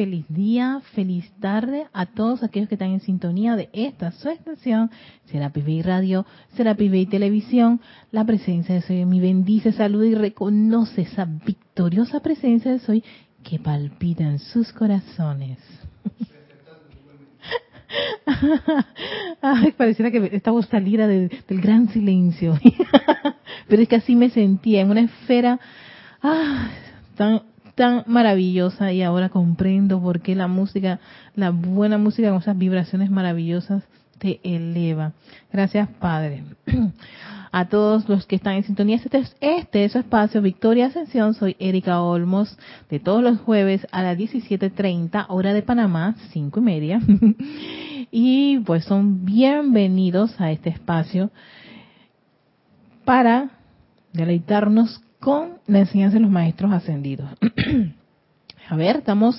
feliz día, feliz tarde a todos aquellos que están en sintonía de esta su estación, Serapis Bay Radio, Serapis Bay Televisión. La presencia de Soy mi bendice, saluda y reconoce esa victoriosa presencia de Soy que palpita en sus corazones. Pareciera que esta voz saliera del gran silencio. Pero es que así me sentía, en una esfera ah, tan tan maravillosa y ahora comprendo por qué la música, la buena música con esas vibraciones maravillosas te eleva. Gracias, Padre. A todos los que están en sintonía, este, este es su espacio Victoria Ascensión. Soy Erika Olmos, de todos los jueves a las 17.30, hora de Panamá, cinco y media. y pues son bienvenidos a este espacio para deleitarnos con la enseñanza de los maestros ascendidos. A ver, estamos,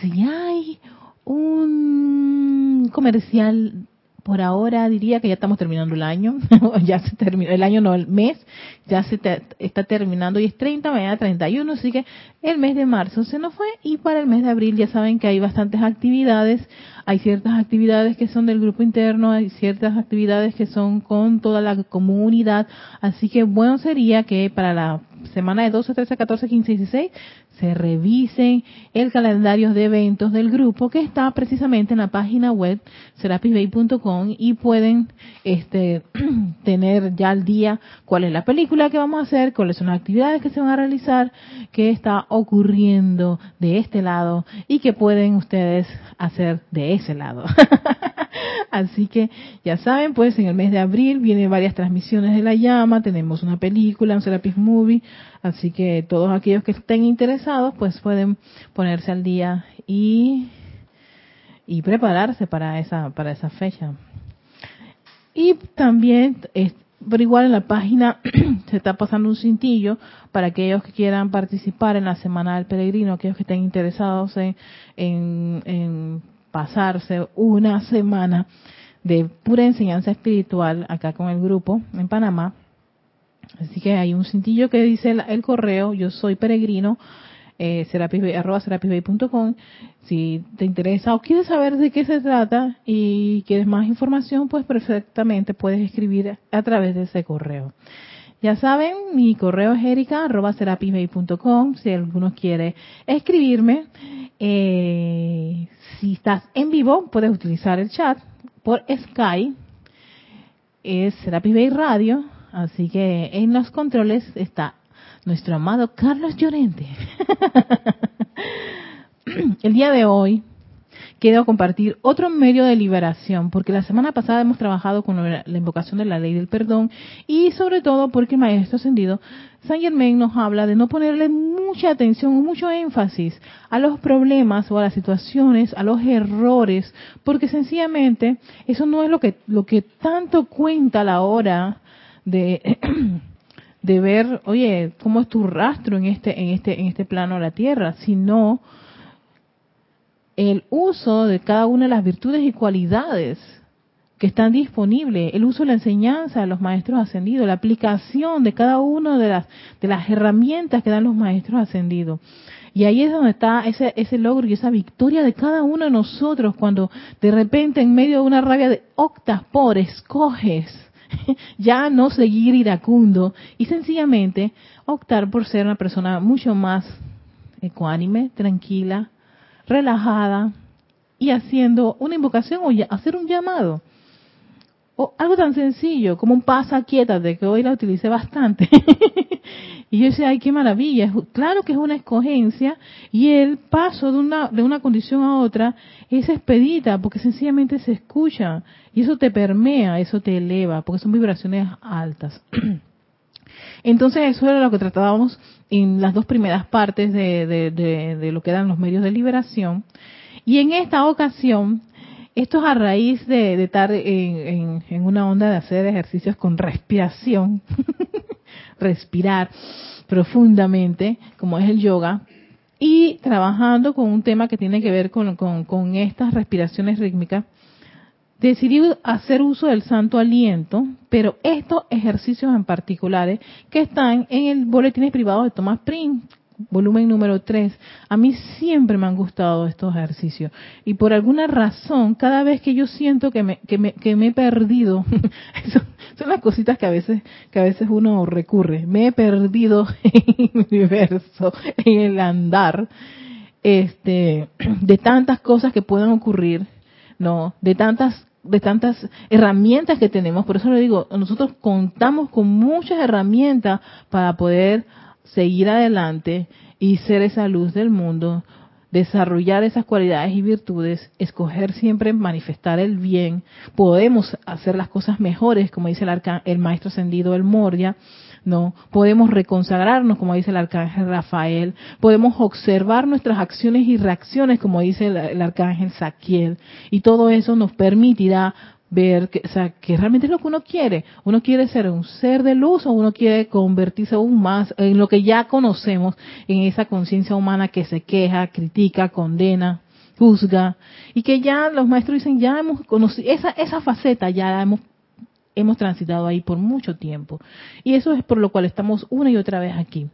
si hay un comercial por ahora diría que ya estamos terminando el año, ya se terminó el año, no el mes, ya se está terminando y es 30, mañana 31, así que el mes de marzo se nos fue y para el mes de abril ya saben que hay bastantes actividades, hay ciertas actividades que son del grupo interno, hay ciertas actividades que son con toda la comunidad, así que bueno sería que para la semana de 12, 13, 14, 15 y 16 se revisen el calendario de eventos del grupo que está precisamente en la página web serapisbay.com y pueden este, tener ya al día cuál es la película que vamos a hacer, cuáles son las actividades que se van a realizar, qué está ocurriendo de este lado y qué pueden ustedes hacer de ese lado. Así que ya saben, pues en el mes de abril vienen varias transmisiones de la llama, tenemos una película, un Serapis Movie, así que todos aquellos que estén interesados pues pueden ponerse al día y, y prepararse para esa, para esa fecha. Y también, pero igual en la página se está pasando un cintillo para aquellos que quieran participar en la Semana del Peregrino, aquellos que estén interesados en, en pasarse una semana de pura enseñanza espiritual acá con el grupo en Panamá. Así que hay un cintillo que dice el, correo, yo soy peregrino, eh, arroba. Si te interesa o quieres saber de qué se trata y quieres más información, pues perfectamente puedes escribir a través de ese correo. Ya saben, mi correo es erica arroba. Si alguno quiere escribirme, eh, si estás en vivo, puedes utilizar el chat por Skype. Es Serapis Bay Radio. Así que en los controles está nuestro amado Carlos Llorente. el día de hoy quiero compartir otro medio de liberación, porque la semana pasada hemos trabajado con la invocación de la ley del perdón y sobre todo porque el Maestro Ascendido San Germain nos habla de no ponerle mucha atención o mucho énfasis a los problemas o a las situaciones, a los errores, porque sencillamente eso no es lo que, lo que tanto cuenta a la hora de, de ver, oye, cómo es tu rastro en este, en este, en este plano de la tierra, sino el uso de cada una de las virtudes y cualidades que están disponibles, el uso de la enseñanza de los maestros ascendidos, la aplicación de cada una de las, de las herramientas que dan los maestros ascendidos. Y ahí es donde está ese, ese logro y esa victoria de cada uno de nosotros cuando de repente en medio de una rabia de octas por escoges ya no seguir iracundo y sencillamente optar por ser una persona mucho más ecuánime, tranquila, relajada y haciendo una invocación o hacer un llamado. O algo tan sencillo como un pasa de que hoy la utilicé bastante. y yo decía, ay, qué maravilla. Claro que es una escogencia y el paso de una, de una condición a otra es expedita porque sencillamente se escucha y eso te permea, eso te eleva, porque son vibraciones altas. Entonces eso era lo que tratábamos en las dos primeras partes de, lo que eran los medios de liberación. Y en esta ocasión, esto es a raíz de, estar en, una onda de hacer ejercicios con respiración, respirar profundamente, como es el yoga, y trabajando con un tema que tiene que ver con estas respiraciones rítmicas decidí hacer uso del santo aliento, pero estos ejercicios en particulares que están en el boletín privado de Thomas Prince, volumen número 3. A mí siempre me han gustado estos ejercicios. Y por alguna razón, cada vez que yo siento que me, que me, que me he perdido, son las cositas que a veces, que a veces uno recurre. Me he perdido en el universo, en el andar, este, de tantas cosas que pueden ocurrir, ¿no? De tantas de tantas herramientas que tenemos, por eso le digo, nosotros contamos con muchas herramientas para poder seguir adelante y ser esa luz del mundo, desarrollar esas cualidades y virtudes, escoger siempre manifestar el bien, podemos hacer las cosas mejores, como dice el, el maestro ascendido El Moria, ¿no? Podemos reconsagrarnos, como dice el arcángel Rafael, podemos observar nuestras acciones y reacciones, como dice el, arcángel Saquiel, y todo eso nos permitirá ver que, o sea, realmente es lo que uno quiere. Uno quiere ser un ser de luz o uno quiere convertirse aún más en lo que ya conocemos, en esa conciencia humana que se queja, critica, condena, juzga, y que ya los maestros dicen, ya hemos conocido, esa, esa faceta ya la hemos hemos transitado ahí por mucho tiempo. Y eso es por lo cual estamos una y otra vez aquí.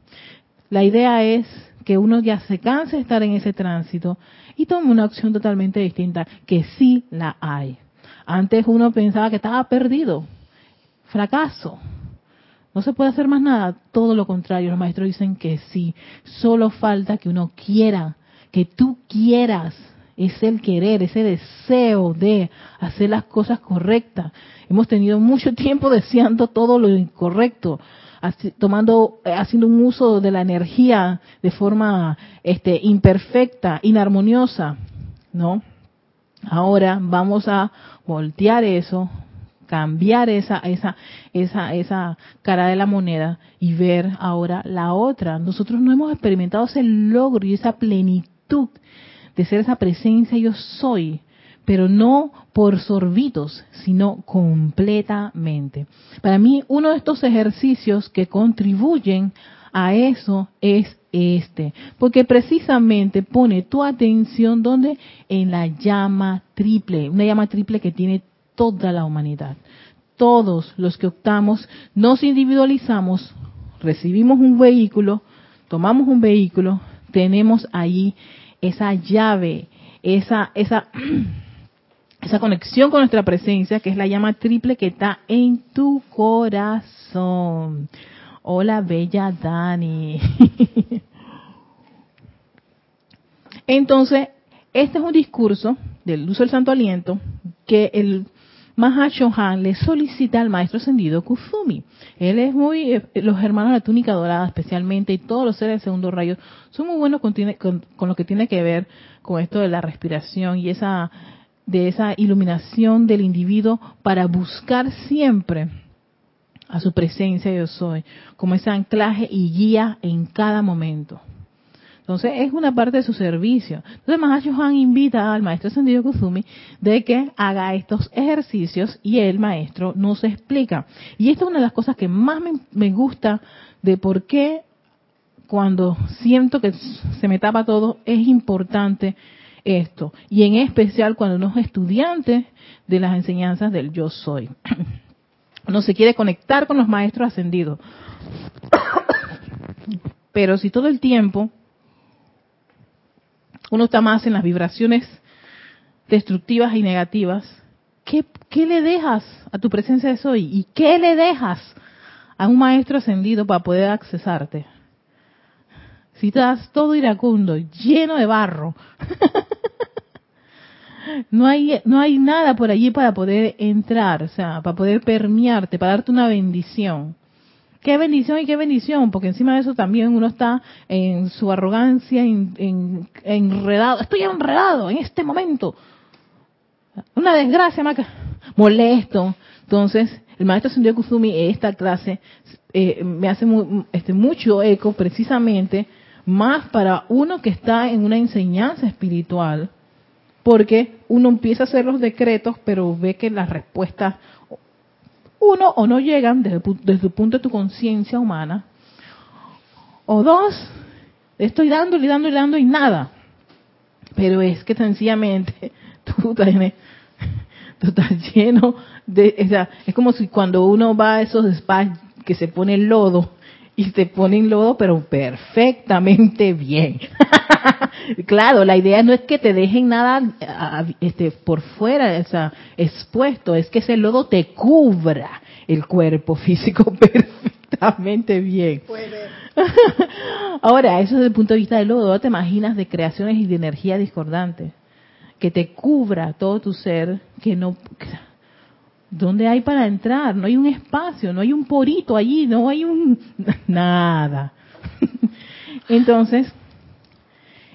La idea es que uno ya se canse de estar en ese tránsito y tome una acción totalmente distinta, que sí la hay. Antes uno pensaba que estaba perdido, fracaso, no se puede hacer más nada. Todo lo contrario, los maestros dicen que sí. Solo falta que uno quiera, que tú quieras es el querer, ese deseo de hacer las cosas correctas. Hemos tenido mucho tiempo deseando todo lo incorrecto, tomando, eh, haciendo un uso de la energía de forma este, imperfecta, inarmoniosa, ¿no? Ahora vamos a voltear eso, cambiar esa, esa, esa, esa cara de la moneda y ver ahora la otra. Nosotros no hemos experimentado ese logro y esa plenitud de ser esa presencia yo soy, pero no por sorbitos, sino completamente. Para mí, uno de estos ejercicios que contribuyen a eso es este, porque precisamente pone tu atención donde en la llama triple, una llama triple que tiene toda la humanidad. Todos los que optamos, nos individualizamos, recibimos un vehículo, tomamos un vehículo, tenemos ahí esa llave, esa, esa, esa conexión con nuestra presencia, que es la llama triple que está en tu corazón. Hola, bella Dani. Entonces, este es un discurso del uso del santo aliento que el Mahashohan le solicita al maestro ascendido Kuzumi. Él es muy, eh, los hermanos de la túnica dorada especialmente y todos los seres del segundo rayo son muy buenos con, con, lo que tiene que ver con esto de la respiración y esa de esa iluminación del individuo para buscar siempre a su presencia yo soy, como ese anclaje y guía en cada momento. Entonces es una parte de su servicio. Entonces Mahacho Juan invita al maestro Ascendido Kuzumi de que haga estos ejercicios y el maestro nos explica. Y esta es una de las cosas que más me, gusta de por qué cuando siento que se me tapa todo es importante esto. Y en especial cuando uno es estudiante de las enseñanzas del yo soy. No se quiere conectar con los maestros ascendidos. Pero si todo el tiempo uno está más en las vibraciones destructivas y negativas, ¿qué, le dejas a tu presencia de soy? ¿Y qué le dejas a un maestro ascendido para poder accesarte? Si estás todo iracundo, lleno de barro, no hay, no hay nada por allí para poder entrar, o sea, para poder permearte, para darte una bendición. Qué bendición y qué bendición, porque encima de eso también uno está en su arrogancia, en, enredado. Estoy enredado en este momento. Una desgracia, maca. molesto. Entonces, el maestro Sendio Kusumi, esta clase, eh, me hace este, mucho eco precisamente más para uno que está en una enseñanza espiritual, porque uno empieza a hacer los decretos, pero ve que las respuestas uno, o no llegan desde, el punto de tu conciencia humana, o dos, estoy dando y dando y dando y nada. Pero es que sencillamente tú, tú estás lleno de... O sea, es como si cuando uno va a esos spas que se pone el lodo y se ponen lodo, pero perfectamente bien. claro, la idea no es que te dejen nada este, por fuera, o sea, expuesto, es que ese lodo te cubra el cuerpo físico perfectamente bien. Ahora, eso desde el punto de vista del lodo, te imaginas de creaciones y de energía discordante, que te cubra todo tu ser, que no... ¿Dónde hay para entrar? No hay un espacio, no hay un porito allí, no hay un... nada. Entonces,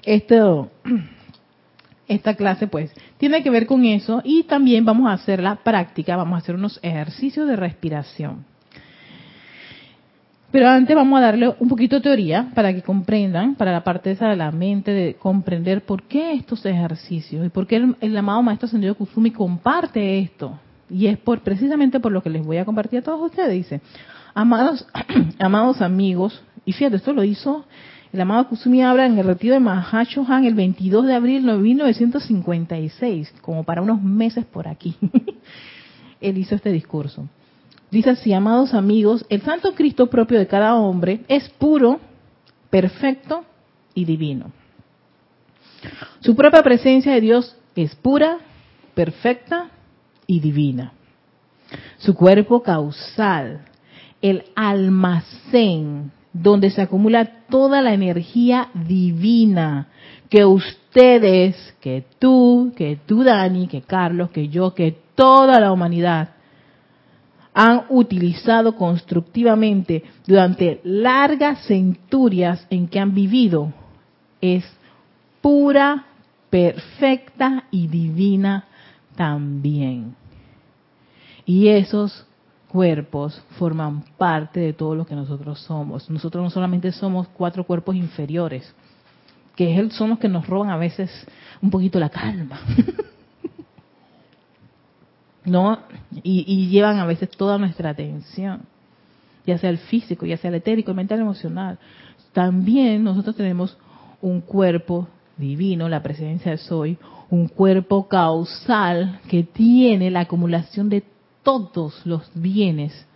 esto, esta clase pues tiene que ver con eso y también vamos a hacer la práctica, vamos a hacer unos ejercicios de respiración. Pero antes vamos a darle un poquito de teoría para que comprendan, para la parte esa de la mente, de comprender por qué estos ejercicios y por qué el, amado Maestro Ascendido Kusumi comparte esto. Y es por precisamente por lo que les voy a compartir a todos ustedes. Dice, amados, amados amigos, y fíjate, esto lo hizo el amado Kusumi habla en el retiro de Mahashohan el 22 de abril de 1956, como para unos meses por aquí. Él hizo este discurso. Dice así, amados amigos, el Santo Cristo propio de cada hombre es puro, perfecto y divino. Su propia presencia de Dios es pura, perfecta y divina. Su cuerpo causal, el almacén donde se acumula toda la energía divina que ustedes, que tú, que tú Dani, que Carlos, que yo, que toda la humanidad han utilizado constructivamente durante largas centurias en que han vivido es pura, perfecta y divina también. Y esos cuerpos forman parte de todo lo que nosotros somos. Nosotros no solamente somos cuatro cuerpos inferiores, que son los que nos roban a veces un poquito la calma. ¿No? Y, llevan a veces toda nuestra atención, ya sea el físico, ya sea el etérico, el mental, el emocional. También nosotros tenemos un cuerpo divino, la presencia de Soy, un cuerpo causal que tiene la acumulación de todos los bienes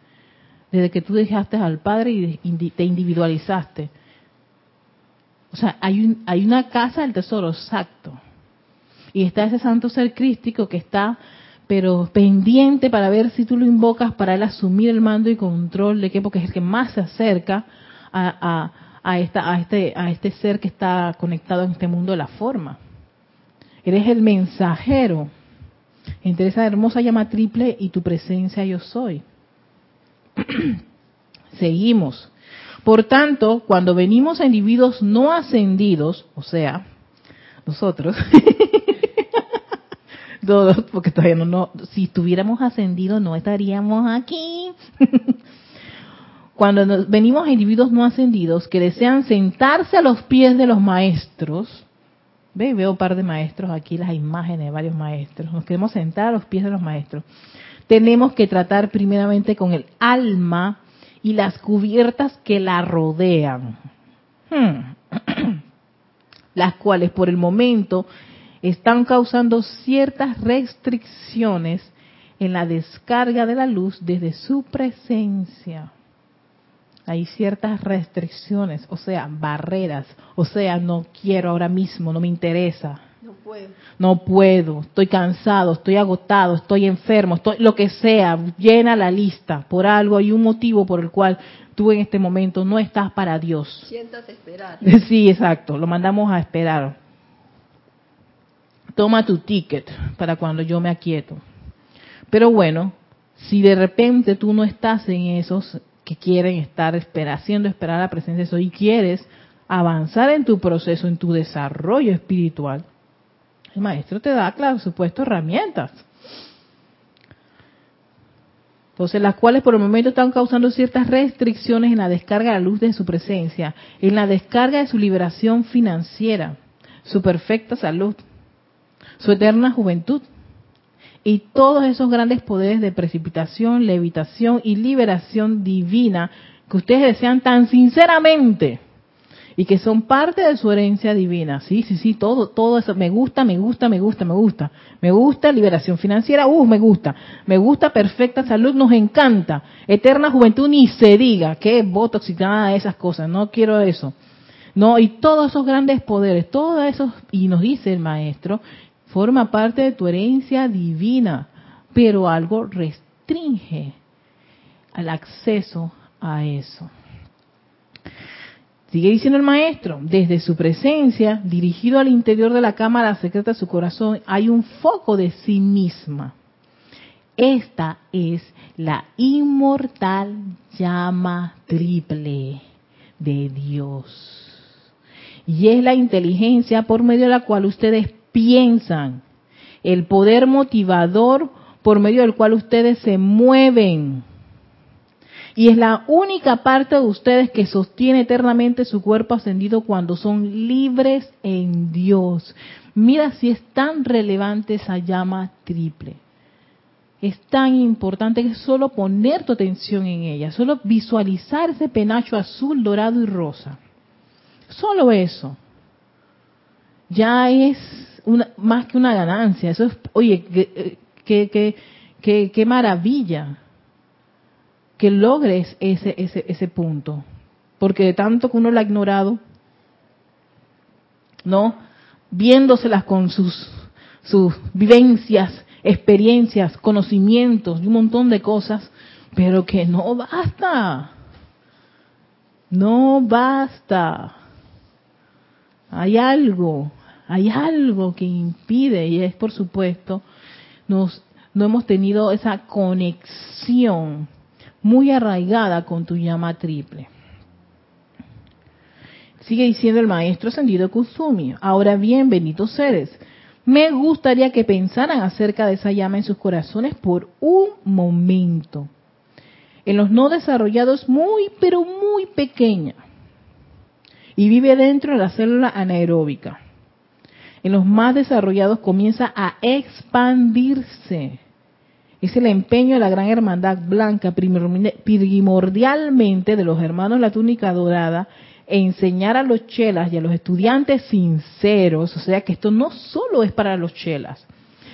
desde que tú dejaste al Padre y te individualizaste. O sea, hay, un, hay una casa del tesoro, exacto. Y está ese santo ser crístico que está, pero pendiente para ver si tú lo invocas para él asumir el mando y control de qué, porque es el que más se acerca a, a, esta, a, este, a este ser que está conectado en este mundo de la forma. Eres el mensajero entre esa hermosa llama triple y tu presencia yo soy. Seguimos. Por tanto, cuando venimos a individuos no ascendidos, o sea, nosotros, todos, porque todavía no, no, si estuviéramos ascendidos no estaríamos aquí. Cuando venimos a individuos no ascendidos que desean sentarse a los pies de los maestros, Ve, veo un par de maestros aquí, las imágenes de varios maestros. Nos queremos sentar a los pies de los maestros. Tenemos que tratar primeramente con el alma y las cubiertas que la rodean. Hmm. las cuales por el momento están causando ciertas restricciones en la descarga de la luz desde su presencia hay ciertas restricciones, o sea, barreras, o sea, no quiero ahora mismo, no me interesa. No puedo. No puedo, estoy cansado, estoy agotado, estoy enfermo, estoy lo que sea, llena la lista. Por algo hay un motivo por el cual tú en este momento no estás para Dios. Siéntate esperar. Sí, exacto, lo mandamos a esperar. Toma tu ticket para cuando yo me aquieto. Pero bueno, si de repente tú no estás en esos que quieren estar haciendo esperar la presencia de eso y quieres avanzar en tu proceso, en tu desarrollo espiritual, el maestro te da, claro, supuesto, herramientas. Entonces, las cuales por el momento están causando ciertas restricciones en la descarga de la luz de su presencia, en la descarga de su liberación financiera, su perfecta salud, su eterna juventud, y todos esos grandes poderes de precipitación, levitación y liberación divina que ustedes desean tan sinceramente y que son parte de su herencia divina. Sí, sí, sí, todo, todo eso me gusta, me gusta, me gusta, me gusta. Me gusta liberación financiera, uh, me gusta. Me gusta perfecta salud, nos encanta. Eterna juventud ni se diga, que botox y nada de esas cosas, no quiero eso. No, y todos esos grandes poderes, todos esos, y nos dice el maestro, forma parte de tu herencia divina, pero algo restringe al acceso a eso. Sigue diciendo el maestro, desde su presencia, dirigido al interior de la cámara secreta de su corazón, hay un foco de sí misma. Esta es la inmortal llama triple de Dios. Y es la inteligencia por medio de la cual ustedes piensan, el poder motivador por medio del cual ustedes se mueven y es la única parte de ustedes que sostiene eternamente su cuerpo ascendido cuando son libres en Dios. Mira si es tan relevante esa llama triple. Es tan importante que solo poner tu atención en ella, solo visualizar ese penacho azul, dorado y rosa. Solo eso. Ya es más que una ganancia. Eso es, oye, qué, qué, qué maravilla que logres ese, ese, ese punto. Porque de tanto que uno lo ha ignorado, ¿no? Viéndoselas con sus, sus vivencias, experiencias, conocimientos y un montón de cosas, pero que no basta. No basta. Hay algo, hay algo que impide y es por supuesto nos no hemos tenido esa conexión muy arraigada con tu llama triple. Sigue diciendo el maestro ascendido Kusumi. Ahora bien, benditos seres, me gustaría que pensaran acerca de esa llama en sus corazones por un momento. En los no desarrollados muy, pero muy pequeña. Y vive dentro de la célula anaeróbica. En los más desarrollados comienza a expandirse es el empeño de la gran hermandad blanca, primordialmente de los hermanos la túnica dorada, enseñar a los chelas y a los estudiantes sinceros, o sea que esto no solo es para los chelas,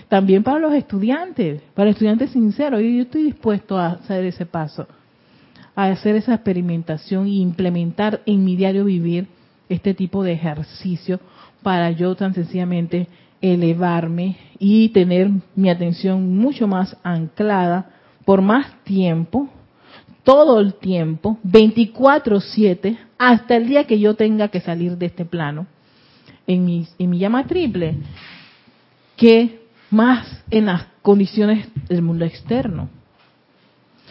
también para los estudiantes, para estudiantes sinceros. Y yo estoy dispuesto a hacer ese paso, a hacer esa experimentación e implementar en mi diario vivir este tipo de ejercicio para yo tan sencillamente elevarme y tener mi atención mucho más anclada por más tiempo, todo el tiempo, 24/7, hasta el día que yo tenga que salir de este plano, en mi, en mi llama triple, que más en las condiciones del mundo externo.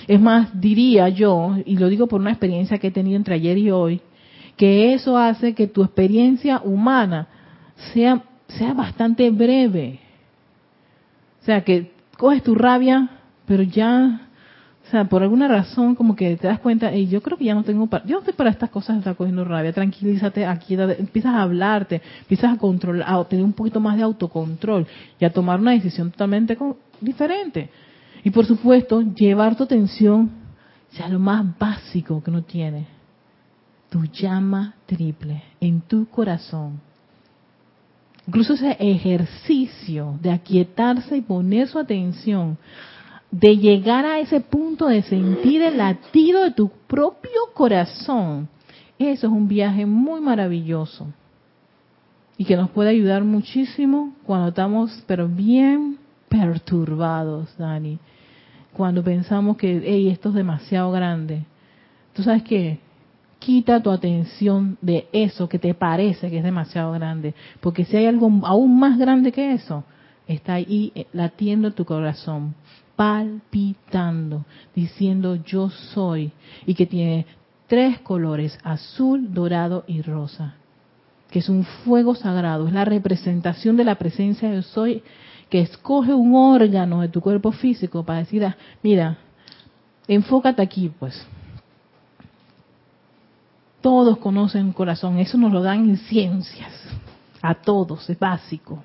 Es más, diría yo, y lo digo por una experiencia que he tenido entre ayer y hoy, que eso hace que tu experiencia humana sea sea bastante breve. O sea, que coges tu rabia, pero ya, o sea, por alguna razón como que te das cuenta, y yo creo que ya no tengo, para, yo no estoy para estas cosas, está cogiendo rabia, tranquilízate, aquí empiezas a hablarte, empiezas a controlar, a tener un poquito más de autocontrol y a tomar una decisión totalmente diferente. Y por supuesto, llevar tu atención sea lo más básico que uno tiene, tu llama triple en tu corazón incluso ese ejercicio de aquietarse y poner su atención, de llegar a ese punto de sentir el latido de tu propio corazón, eso es un viaje muy maravilloso y que nos puede ayudar muchísimo cuando estamos pero bien perturbados, Dani. Cuando pensamos que, hey, esto es demasiado grande. ¿Tú sabes qué? Quita tu atención de eso que te parece que es demasiado grande, porque si hay algo aún más grande que eso, está ahí eh, latiendo tu corazón, palpitando, diciendo yo soy, y que tiene tres colores, azul, dorado y rosa, que es un fuego sagrado, es la representación de la presencia de yo soy, que escoge un órgano de tu cuerpo físico para decir, ah, mira, enfócate aquí, pues, todos conocen el corazón, eso nos lo dan en ciencias, a todos, es básico.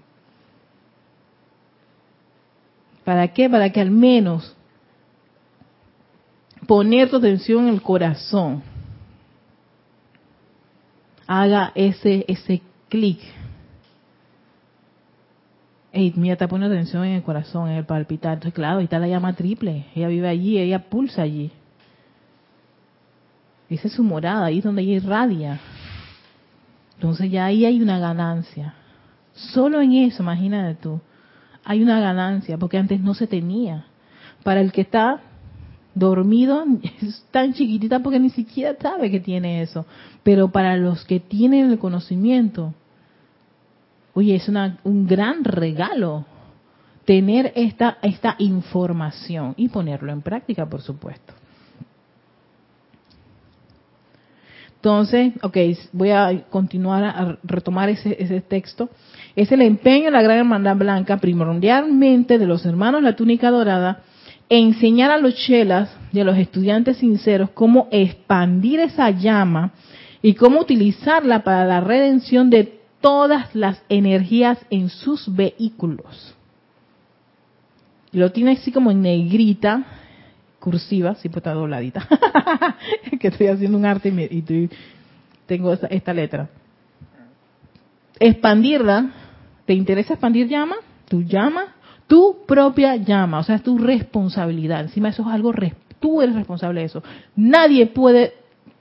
¿Para qué? Para que al menos poner tu atención en el corazón. haga ese, ese clic. Ey, mira, está poniendo atención en el corazón, en el palpitar. Entonces, claro, ahí está la llama triple. Ella vive allí, ella pulsa allí. Esa es su morada, ahí es donde ella irradia. Entonces ya ahí hay una ganancia. Solo en eso, imagínate tú, hay una ganancia, porque antes no se tenía. Para el que está dormido es tan chiquitita porque ni siquiera sabe que tiene eso. Pero para los que tienen el conocimiento, oye, es una, un gran regalo tener esta, esta información y ponerlo en práctica, por supuesto. Entonces, ok, voy a continuar a retomar ese, texto. Es el empeño de la Gran Hermandad Blanca, primordialmente de los hermanos La Túnica Dorada, enseñar a los chelas y a los estudiantes sinceros cómo expandir esa llama y cómo utilizarla para la redención de todas las energías en sus vehículos. Lo tiene así como en negrita, cursiva, sí, pues está dobladita, que estoy haciendo un arte y, tengo esta, letra. Expandirla, ¿te interesa expandir llama? Tu llama, tu propia llama, o sea, es tu responsabilidad. Encima eso es algo, tú eres responsable de eso. Nadie puede,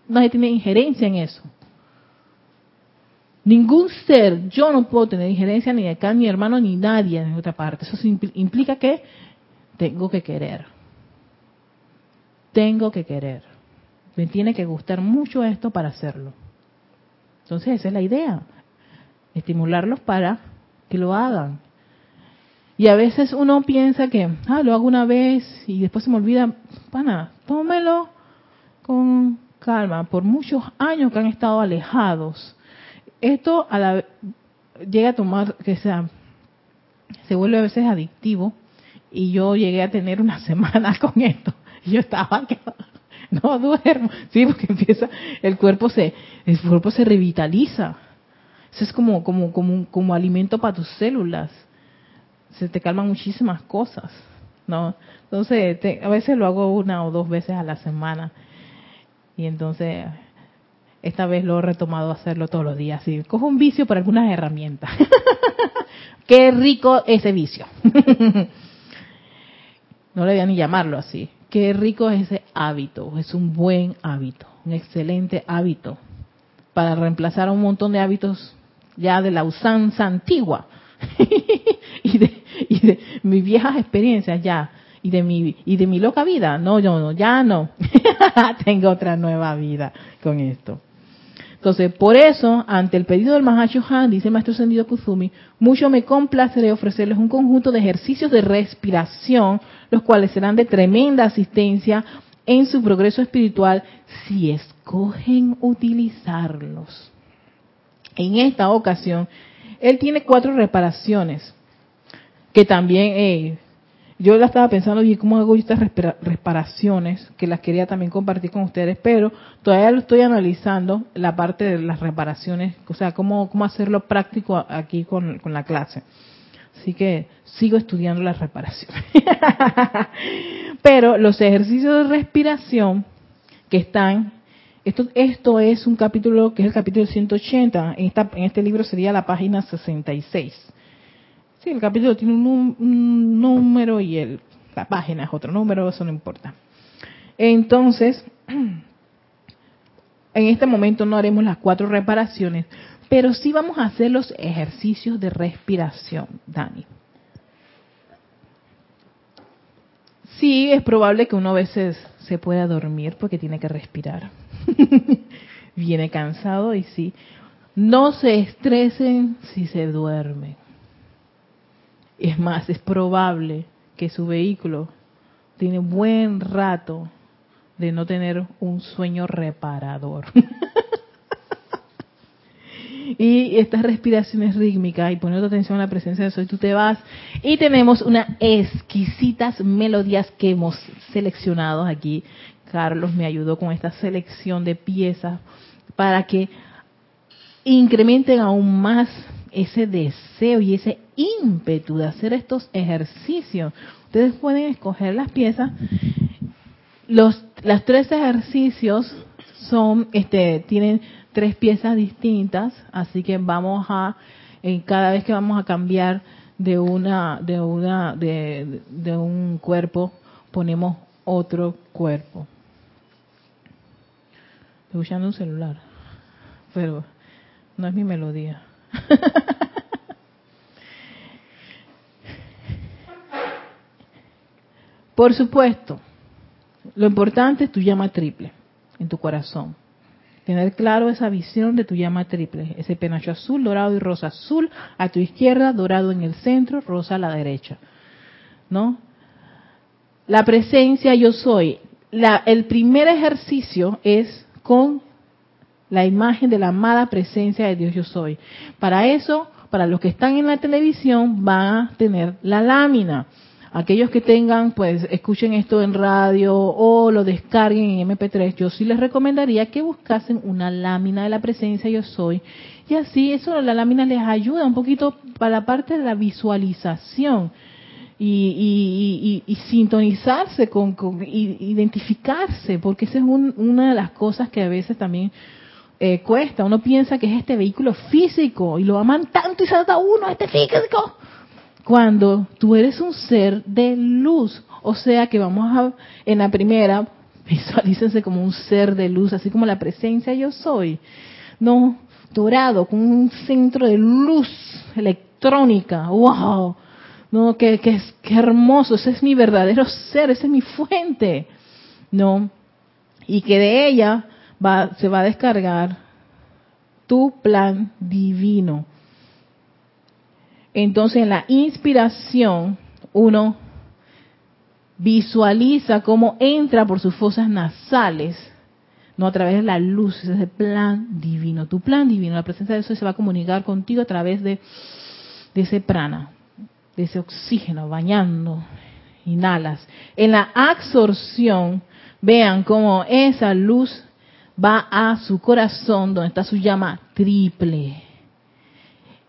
nadie tiene injerencia en eso. Ningún ser, yo no puedo tener injerencia ni acá, ni hermano, ni nadie en otra parte. Eso implica que tengo que querer tengo que querer. Me tiene que gustar mucho esto para hacerlo. Entonces esa es la idea. Estimularlos para que lo hagan. Y a veces uno piensa que, ah, lo hago una vez y después se me olvida. Pana, tómelo con calma. Por muchos años que han estado alejados, esto a la, llega a tomar, que sea, se vuelve a veces adictivo. Y yo llegué a tener una semana con esto. yo estaba no duermo, sí, porque empieza, el cuerpo se, el cuerpo se revitaliza. Eso es como, como, como, como alimento para tus células. Se te calman muchísimas cosas, ¿no? Entonces, a veces lo hago una o dos veces a la semana. Y entonces, esta vez lo he retomado a hacerlo todos los días. Sí, cojo un vicio por algunas herramientas. Qué rico ese vicio. no le voy a ni llamarlo así. Qué rico es ese hábito, es un buen hábito, un excelente hábito para reemplazar un montón de hábitos ya de la usanza antigua y, de, y de mis viejas experiencias ya y de mi y de mi loca vida. No, yo no, ya no. Tengo otra nueva vida con esto. Entonces, por eso, ante el pedido del Mahacho Han, dice el maestro Sendido Kuzumi, mucho me complaceré ofrecerles un conjunto de ejercicios de respiración, los cuales serán de tremenda asistencia en su progreso espiritual si escogen utilizarlos. En esta ocasión, él tiene cuatro reparaciones que también eh, yo la estaba pensando, y ¿cómo hago estas reparaciones? Que las quería también compartir con ustedes, pero todavía lo estoy analizando, la parte de las reparaciones, o sea, cómo, cómo hacerlo práctico aquí con, la clase. Así que sigo estudiando las reparaciones. pero los ejercicios de respiración que están, esto, esto es un capítulo que es el capítulo 180, en, esta, en este libro sería la página 66 El capítulo tiene un, número y el, la página es otro número, eso no importa. Entonces, en este momento no haremos las cuatro reparaciones, pero sí vamos a hacer los ejercicios de respiración, Dani. Sí, es probable que uno a veces se pueda dormir porque tiene que respirar. Viene cansado y sí. No se estresen si se duermen. Es más, es probable que su vehículo tiene buen rato de no tener un sueño reparador. y estas respiraciones rítmicas y poniendo atención a la presencia de Soy, tú te vas. Y tenemos unas exquisitas melodías que hemos seleccionado aquí. Carlos me ayudó con esta selección de piezas para que incrementen aún más ese deseo y ese ímpetu de hacer estos ejercicios. Ustedes pueden escoger las piezas. Los, tres ejercicios son, este, tienen tres piezas distintas, así que vamos a, en cada vez que vamos a cambiar de una, de una, de, de un cuerpo, ponemos otro cuerpo. Estoy un celular, pero no es mi melodía. Por supuesto, lo importante es tu llama triple en tu corazón. Tener claro esa visión de tu llama triple, ese penacho azul, dorado y rosa azul a tu izquierda, dorado en el centro, rosa a la derecha. ¿No? La presencia yo soy. La, el primer ejercicio es con la imagen de la amada presencia de Dios yo soy. Para eso, para los que están en la televisión, van a tener la lámina. Aquellos que tengan, pues escuchen esto en radio o lo descarguen en MP3, yo sí les recomendaría que buscasen una lámina de la presencia yo soy. Y así eso, la lámina les ayuda un poquito para la parte de la visualización. Y, y, sintonizarse con, identificarse, porque esa es una de las cosas que a veces también eh, cuesta. Uno piensa que es este vehículo físico y lo aman tanto y se trata uno, este físico cuando tú eres un ser de luz. O sea que vamos a, en la primera, visualícense como un ser de luz, así como la presencia yo soy. No, dorado, con un centro de luz electrónica. ¡Wow! No, que, que, que hermoso, ese es mi verdadero ser, esa es mi fuente. No, y que de ella va, se va a descargar tu plan divino. Entonces en la inspiración uno visualiza cómo entra por sus fosas nasales, no a través de la luz, es el plan divino. Tu plan divino, la presencia de eso se va a comunicar contigo a través de, de ese prana, de ese oxígeno, bañando, inhalas. En la absorción, vean cómo esa luz va a su corazón, donde está su llama triple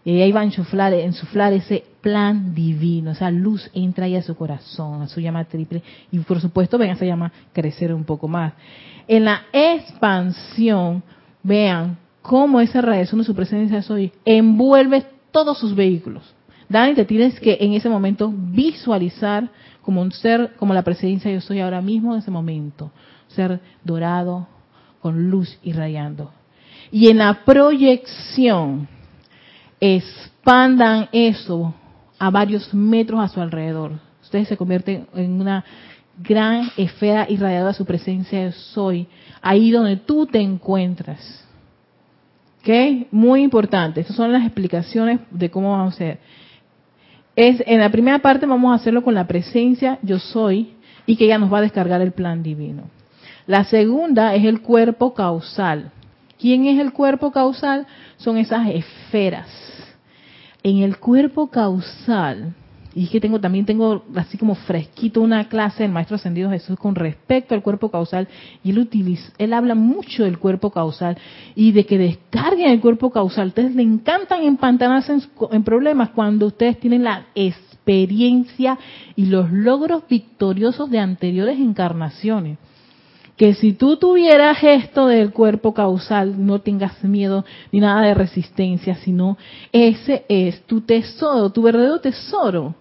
y ahí va a insuflar, insuflar ese plan divino, esa luz entra ahí a su corazón, a su llama triple, y por supuesto ven esa llama crecer un poco más. En la expansión, vean cómo esa radiación de su presencia soy envuelve todos sus vehículos. Dani, te tienes que en ese momento visualizar como un ser, como la presencia yo soy ahora mismo en ese momento, ser dorado, con luz irradiando. Y en la proyección, expandan eso a varios metros a su alrededor. Ustedes se convierten en una gran esfera irradiada de su presencia de soy, ahí donde tú te encuentras. ¿Ok? Muy importante. Estas son las explicaciones de cómo vamos a hacer. Es, en la primera parte vamos a hacerlo con la presencia yo soy y que ella nos va a descargar el plan divino. La segunda es el cuerpo causal. ¿Quién es el cuerpo causal? Son esas esferas en el cuerpo causal, y es que tengo también tengo así como fresquito una clase del Maestro Ascendido Jesús con respecto al cuerpo causal, y él utiliza, él habla mucho del cuerpo causal y de que descarguen el cuerpo causal. Ustedes le encantan empantanarse en, en problemas cuando ustedes tienen la experiencia y los logros victoriosos de anteriores encarnaciones que si tú tuvieras esto del cuerpo causal, no tengas miedo ni nada de resistencia, sino ese es tu tesoro, tu verdadero tesoro,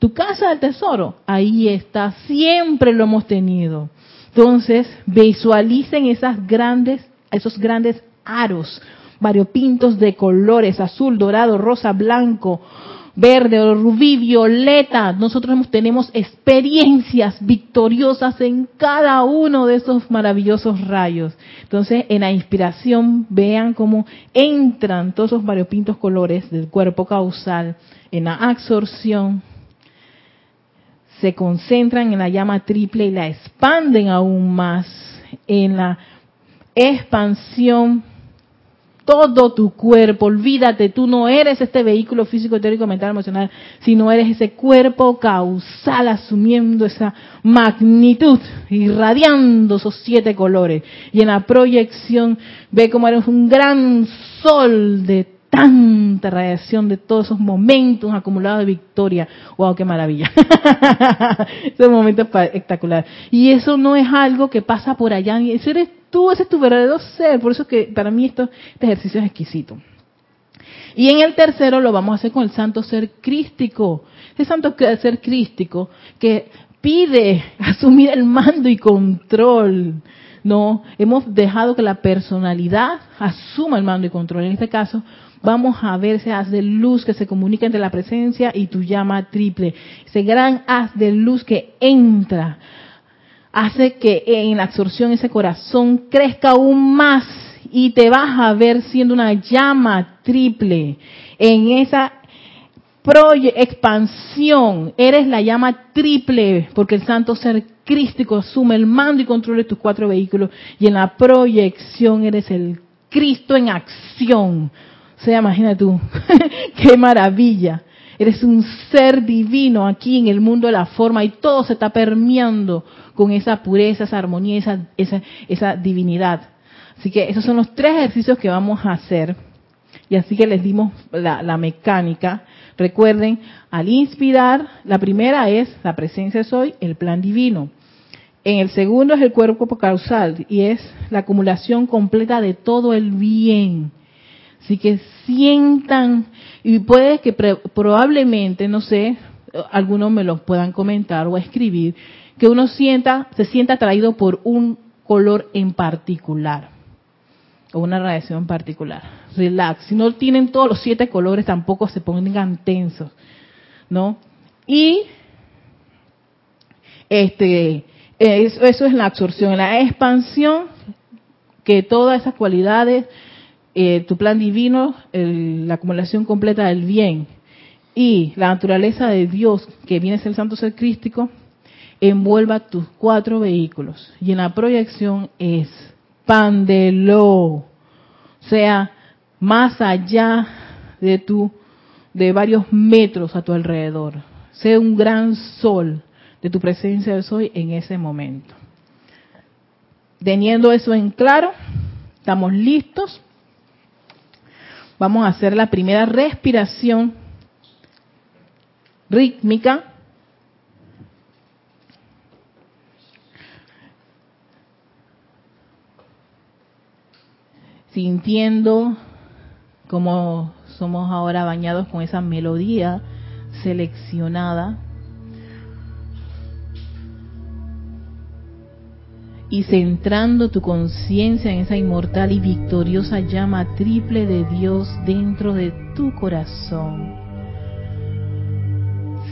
tu casa del tesoro, ahí está, siempre lo hemos tenido. Entonces, visualicen esas grandes, esos grandes aros variopintos de colores, azul, dorado, rosa, blanco, verde rubí, violeta. Nosotros tenemos experiencias victoriosas en cada uno de esos maravillosos rayos. Entonces, en la inspiración, vean cómo entran todos esos variopintos colores del cuerpo causal. En la absorción, se concentran en la llama triple y la expanden aún más. En la expansión, todo tu cuerpo. Olvídate, tú no eres este vehículo físico, etérico, mental, emocional, sino eres ese cuerpo causal asumiendo esa magnitud, irradiando esos siete colores. Y en la proyección ve como eres un gran sol de tanta radiación de todos esos momentos acumulados de victoria. ¡Wow, qué maravilla! Ese momento espectacular. Y eso no es algo que pasa por allá, eso eres tú, ese es tu verdadero ser. Por eso que para mí esto, este ejercicio es exquisito. Y en el tercero lo vamos a hacer con el santo ser crístico. Ese santo ser crístico que pide asumir el mando y control. No, hemos dejado que la personalidad asuma el mando y control. En este caso, vamos a ver ese haz de luz que se comunica entre la presencia y tu llama triple. Ese gran haz de luz que entra, hace que en la absorción ese corazón crezca aún más y te vas a ver siendo una llama triple en esa expansión. Eres la llama triple porque el santo ser crístico asume el mando y control de tus cuatro vehículos y en la proyección eres el Cristo en acción. O sea, imagínate tú, qué maravilla. Eres un ser divino aquí en el mundo de la forma y todo se está permeando con esa pureza, esa armonía, esa, esa, esa divinidad. Así que esos son los tres ejercicios que vamos a hacer. Y así que les dimos la, mecánica. Recuerden, al inspirar, la primera es la presencia soy, el plan divino. En el segundo es el cuerpo causal y es la acumulación completa de todo el bien. Así que sientan, y puede que probablemente, no sé, algunos me lo puedan comentar o escribir, que uno sienta, se sienta atraído por un color en particular o una radiación particular. Relax. Si no tienen todos los siete colores, tampoco se pongan tensos, ¿no? Y este, eso, eso es la absorción. La expansión, que todas esas cualidades, eh, tu plan divino, la acumulación completa del bien y la naturaleza de Dios, que viene a ser el santo ser crístico, envuelva tus cuatro vehículos. Y en la proyección es expándelo. O sea, más allá de tu, de varios metros a tu alrededor. Sea un gran sol de tu presencia de hoy en ese momento. Teniendo eso en claro, estamos listos. Vamos a hacer la primera respiración rítmica. Sintiendo como somos ahora bañados con esa melodía seleccionada y centrando tu conciencia en esa inmortal y victoriosa llama triple de Dios dentro de tu corazón.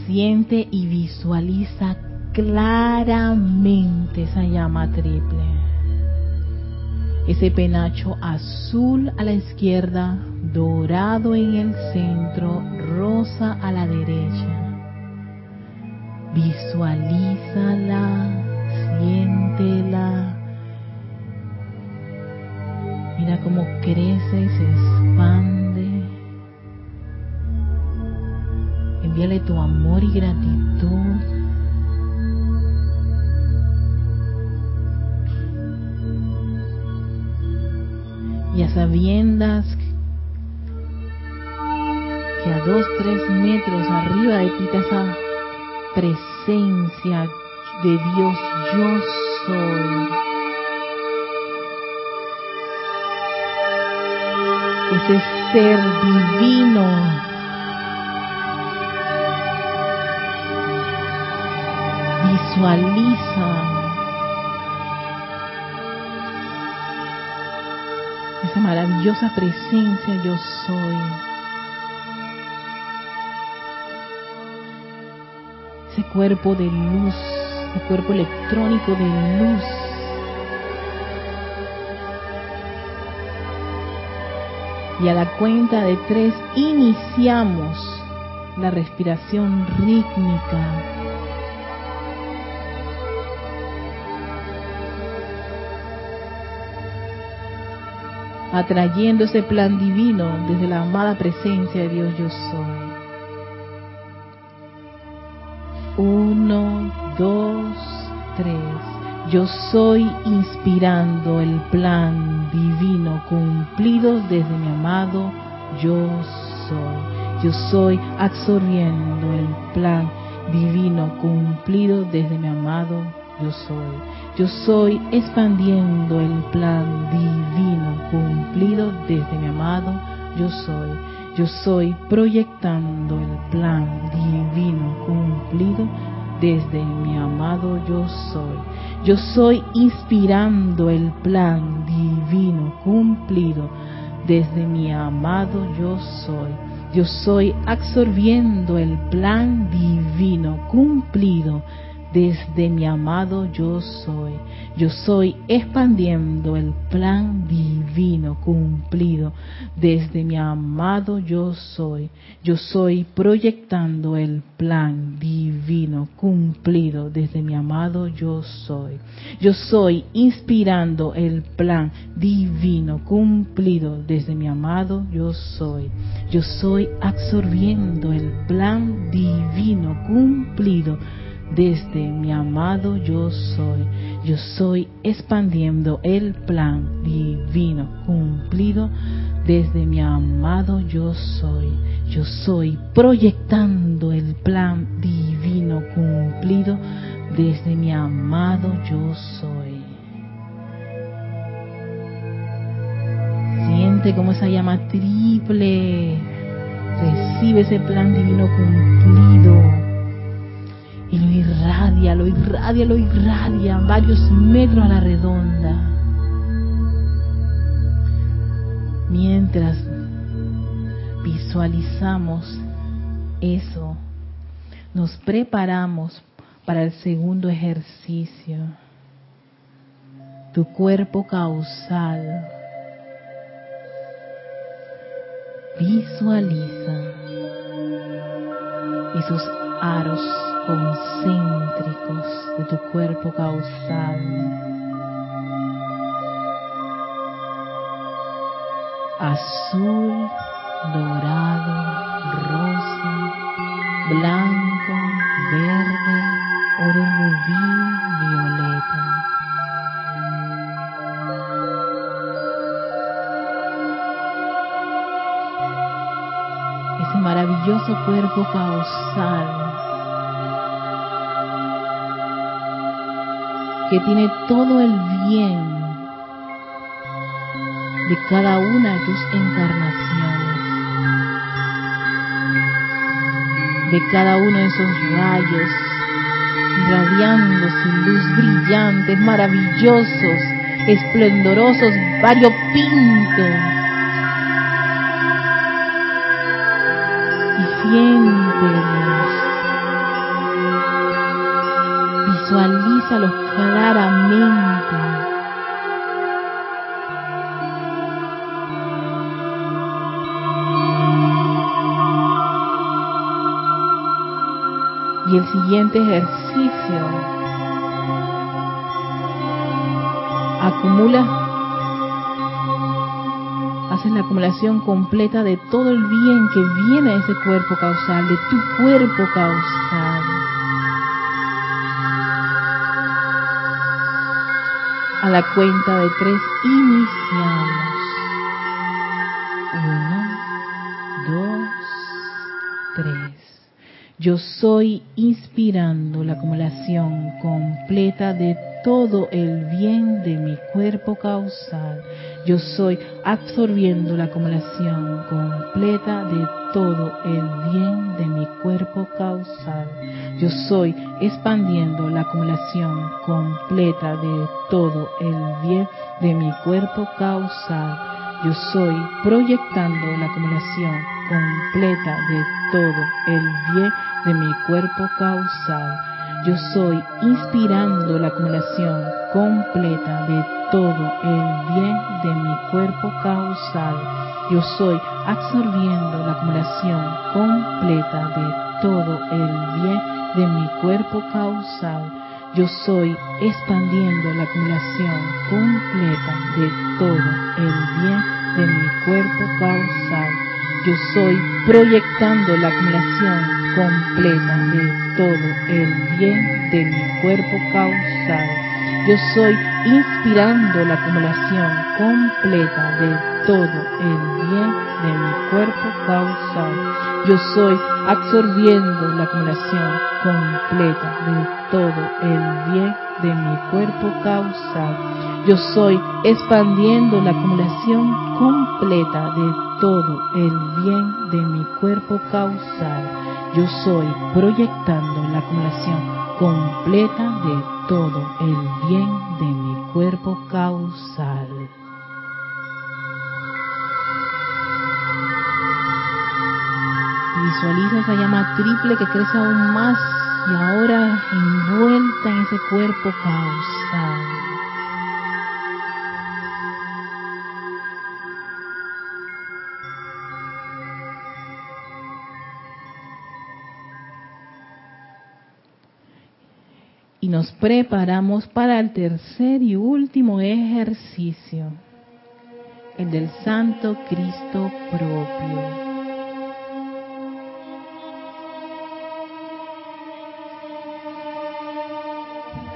Siente y visualiza claramente esa llama triple ese penacho azul a la izquierda, dorado en el centro, rosa a la derecha. Visualízala, siéntela. Mira cómo crece y se expande. Envíale tu amor y gratitud y a sabiendas que a dos, tres metros arriba de ti esa presencia de Dios, yo soy. Ese ser divino. Visualiza esa maravillosa presencia yo soy. Ese cuerpo de luz, ese cuerpo electrónico de luz. Y a la cuenta de tres iniciamos la respiración rítmica atrayendo ese plan divino desde la amada presencia de Dios yo soy. Yo soy inspirando el plan divino cumplido desde mi amado yo soy. Yo soy absorbiendo el plan divino cumplido desde mi amado yo soy. Yo soy expandiendo el plan divino cumplido desde mi amado, yo soy. Yo soy proyectando el plan divino cumplido desde mi amado yo soy. Yo soy inspirando el plan divino cumplido desde mi amado yo soy. Yo soy absorbiendo el plan divino cumplido desde mi amado yo soy. Yo soy expandiendo el plan divino cumplido desde mi amado yo soy. Yo soy proyectando el plan divino cumplido desde mi amado yo soy. Yo soy inspirando el plan divino cumplido desde mi amado yo soy. Yo soy absorbiendo el plan divino cumplido desde mi amado yo soy. Yo soy expandiendo el plan divino cumplido desde mi amado yo soy. Yo soy proyectando el plan divino cumplido desde mi amado yo soy. Siente como esa llama triple recibe ese plan divino cumplido y lo irradia, lo irradia, lo irradia varios metros a la redonda. Mientras visualizamos eso, nos preparamos para el segundo ejercicio. Tu cuerpo causal. Visualiza esos aros concéntricos de tu cuerpo causal. Azul, dorado, rosa, blanco, verde, oro rubí, violeta. Ese maravilloso cuerpo causal que tiene todo el bien de cada una de tus encarnaciones, de cada uno de esos rayos irradiándose luz brillantes, maravillosos, esplendorosos, variopintos. Y siéntelos Visualízalo claramente. Y el siguiente ejercicio, acumula, haces la acumulación completa de todo el bien que viene de ese cuerpo causal, de tu cuerpo causal. La cuenta de tres iniciamos. Uno, dos, tres. Yo soy inspirando la acumulación completa de todo el bien de mi cuerpo causal. Yo soy absorbiendo la acumulación completa de todo el bien de mi cuerpo causal. Yo soy expandiendo la acumulación completa de todo el bien de mi cuerpo causal. Yo soy proyectando la acumulación completa de todo el bien de mi cuerpo causal. Yo soy inspirando la acumulación completa de todo el bien de mi cuerpo causal. Yo soy absorbiendo la acumulación completa de todo el bien de mi cuerpo causal. Yo soy expandiendo la acumulación completa de todo el bien de mi cuerpo causal. Yo soy proyectando la acumulación completa de todo el bien de mi cuerpo causal. Yo soy inspirando la acumulación completa de todo el bien de mi cuerpo causal. Yo soy absorbiendo la acumulación completa de todo el bien de mi cuerpo causal. Yo soy expandiendo la acumulación completa de todo el bien de mi cuerpo causal. Yo soy proyectando la acumulación completa de todo el bien de mi cuerpo causal. Visualiza esa llama triple que crece aún más y ahora envuelta en ese cuerpo causal. Y nos preparamos para el tercer y último ejercicio, el del Santo Cristo propio.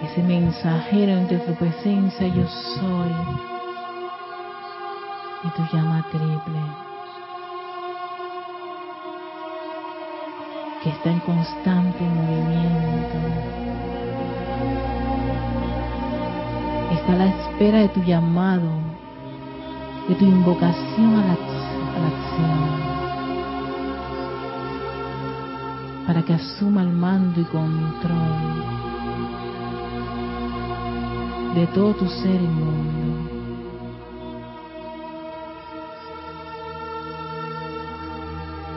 ese mensajero entre tu presencia yo soy y tu llama triple que está en constante movimiento está a la espera de tu llamado de tu invocación a la, acción para que asuma el mando y control de todo tu ser inmundo.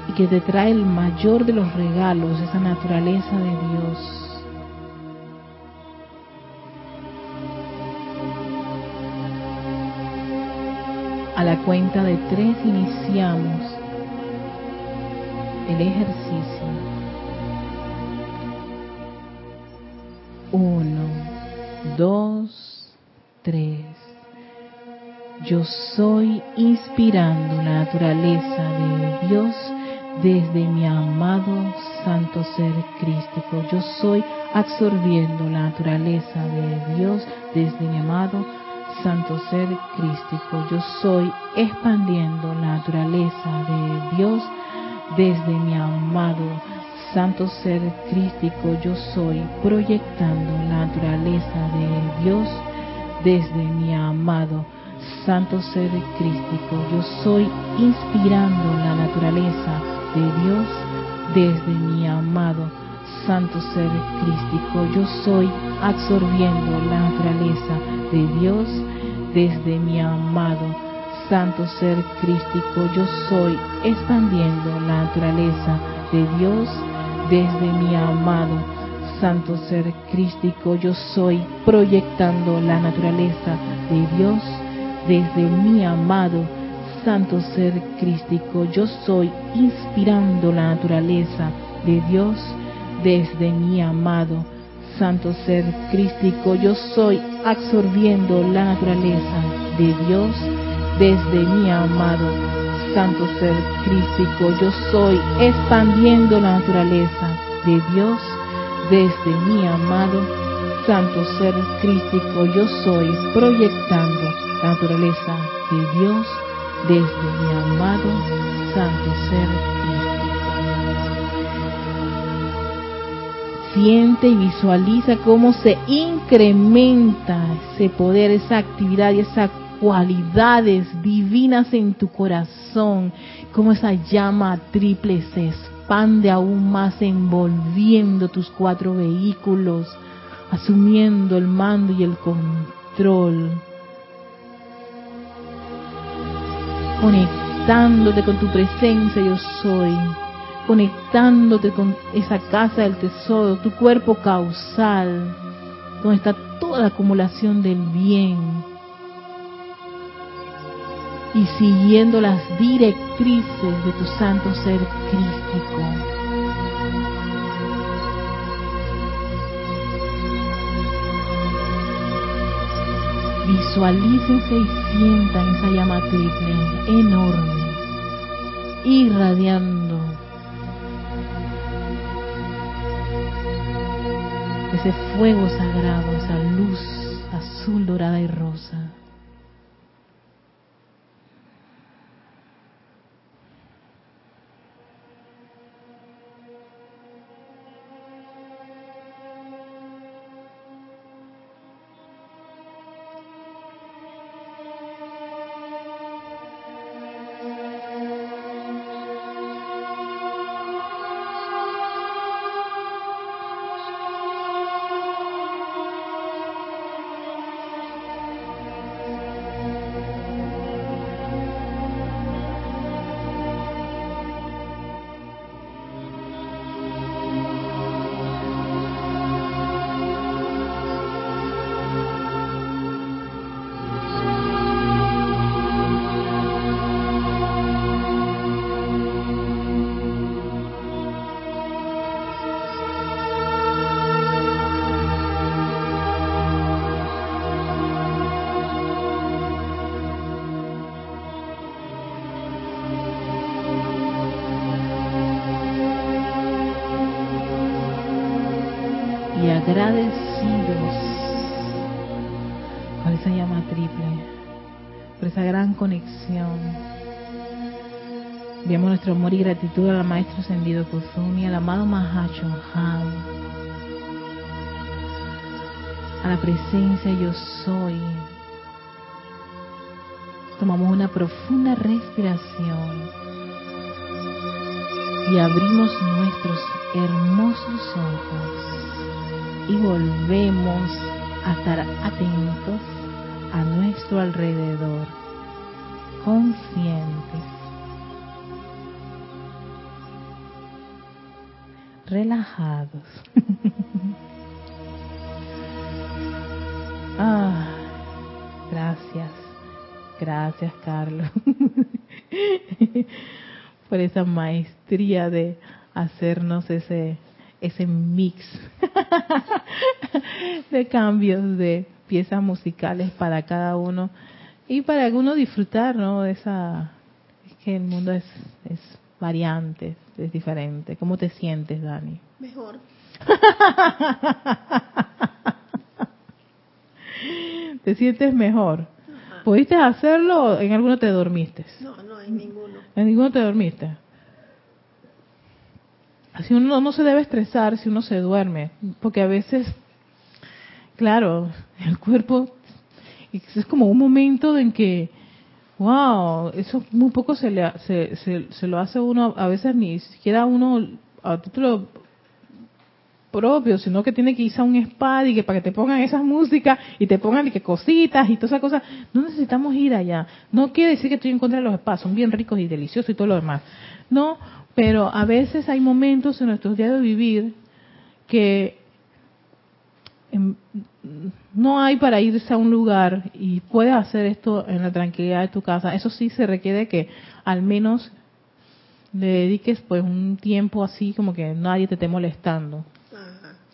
Y que te trae el mayor de los regalos, esa naturaleza de Dios. A la cuenta de tres iniciamos el ejercicio. Uno, dos, tres. Yo soy inspirando la naturaleza de Dios desde mi amado Santo Ser Crístico. Yo soy absorbiendo la naturaleza de Dios desde mi amado Santo Ser Crístico. Yo soy expandiendo la naturaleza de Dios desde mi amado Santo Ser Crístico. Yo soy proyectando la naturaleza de Dios desde mi amado Santo Ser Crístico. Yo soy inspirando la naturaleza de Dios desde mi amado Santo Ser Crístico. Yo soy absorbiendo la naturaleza de Dios desde mi amado Santo Ser Crístico. Yo soy expandiendo la naturaleza de Dios desde mi amado Santo Ser Crístico, yo soy proyectando la naturaleza de Dios desde mi amado Santo Ser Crístico. Yo soy inspirando la naturaleza de Dios desde mi amado Santo Ser Crístico. Yo soy absorbiendo la naturaleza de Dios desde mi amado Santo Ser Crístico. Yo soy expandiendo la naturaleza de Dios desde mi amado Santo Ser Crístico yo soy, proyectando la naturaleza de Dios desde mi amado Santo Ser Siente y visualiza cómo se incrementa ese poder, esa actividad y esas cualidades divinas en tu corazón, como esa llama triple se expande aún más envolviendo tus cuatro vehículos, asumiendo el mando y el control, conectándote con tu presencia yo soy, conectándote con esa casa del tesoro, tu cuerpo causal, donde está toda la acumulación del bien y siguiendo las directrices de tu santo ser crístico. Visualícense y sientan esa llama triple enorme, irradiando ese fuego sagrado, esa luz azul, dorada y rosa. Gratitud al Maestro Ascendido Kusumi, al amado Mahacho Han, a la presencia Yo Soy. Tomamos una profunda respiración y abrimos nuestros hermosos ojos y volvemos a estar atentos a nuestro alrededor, conscientes, relajados. ah, gracias, gracias Carlos por esa maestría de hacernos ese ese mix de cambios de piezas musicales para cada uno y para uno disfrutar, ¿no? Esa es que el mundo es es variante, es diferente. ¿Cómo te sientes, Dani? Mejor. ¿Te sientes mejor? ¿Pudiste hacerlo o en alguno te dormiste? No, no, en ninguno. ¿En ninguno te dormiste? Así uno no se debe estresar si uno se duerme, porque a veces, claro, el cuerpo es como un momento en que, wow, eso muy poco se, le, se, se, lo hace uno, a veces ni siquiera uno a título propio, sino que tiene que irse a un spa y que para que te pongan esas músicas y te pongan y que cositas y todas esas cosas. No necesitamos ir allá. No quiere decir que estoy en contra de los spas, son bien ricos y deliciosos y todo lo demás. No, pero a veces hay momentos en nuestros días de vivir que em, no hay para irse a un lugar y puedes hacer esto en la tranquilidad de tu casa. Eso sí se requiere que al menos le dediques pues un tiempo así como que nadie te esté molestando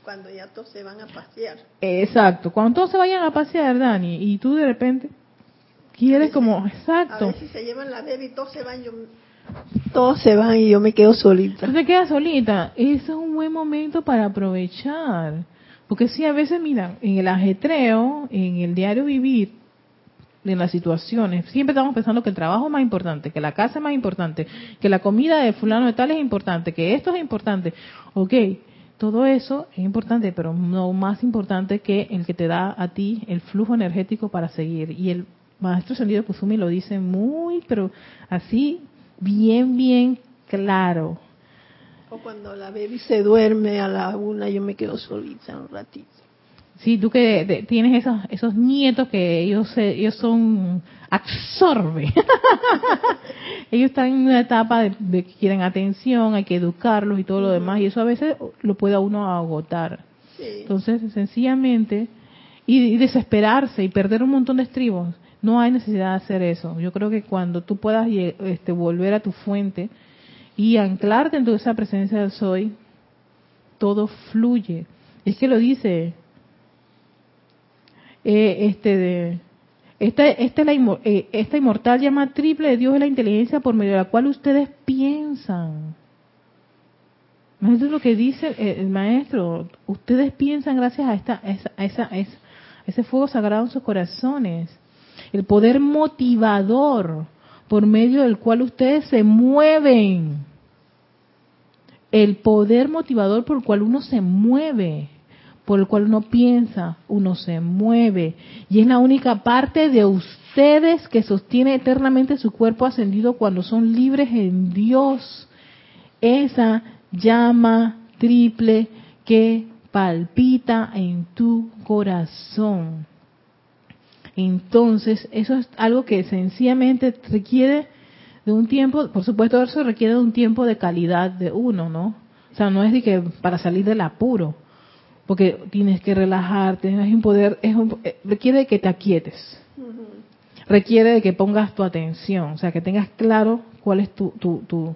cuando ya todos se van a pasear. Exacto, cuando todos se vayan a pasear, Dani, y tú de repente quieres como, exacto. A veces se llevan la bebé y todos se van, yo, todos se van y yo me quedo solita. Tú te quedas solita. Ese es un buen momento para aprovechar. Porque si a veces, mira, en el ajetreo, en el diario vivir, en las situaciones, siempre estamos pensando que el trabajo es más importante, que la casa es más importante, que la comida de fulano de tal es importante, que esto es importante. Ok, todo eso es importante, pero no más importante que el que te da a ti el flujo energético para seguir. Y el maestro Sendido Kusumi lo dice muy, pero así, bien, bien claro. O cuando la baby se duerme a la una, yo me quedo solita un ratito. Sí, tú que tienes esos, esos nietos que ellos, ellos son absorbe. Ellos están en una etapa de, que quieren atención, hay que educarlos y todo lo demás, y eso a veces lo puede a uno agotar. Entonces, sencillamente, y, desesperarse y perder un montón de estribos, no hay necesidad de hacer eso. Yo creo que cuando tú puedas este, volver a tu fuente y anclarte en toda esa presencia del soy, todo fluye. Es que lo dice eh, este de esta, esta, la, eh, esta inmortal llama triple de Dios es la inteligencia por medio de la cual ustedes piensan. Eso es lo que dice el maestro. Ustedes piensan gracias a, esta, a, esa, a ese fuego sagrado en sus corazones. El poder motivador por medio del cual ustedes se mueven. El poder motivador por el cual uno se mueve por el cual uno piensa, uno se mueve. Y es la única parte de ustedes que sostiene eternamente su cuerpo ascendido cuando son libres en Dios. Esa llama triple que palpita en tu corazón. Entonces, eso es algo que sencillamente requiere de un tiempo, por supuesto, eso requiere de un tiempo de calidad de uno, ¿no? O sea, no es de que para salir del apuro, porque tienes que relajarte, es un poder, es eh, requiere de que te aquietes, requiere de que pongas tu atención, o sea, que tengas claro cuál es tu, tu, tu,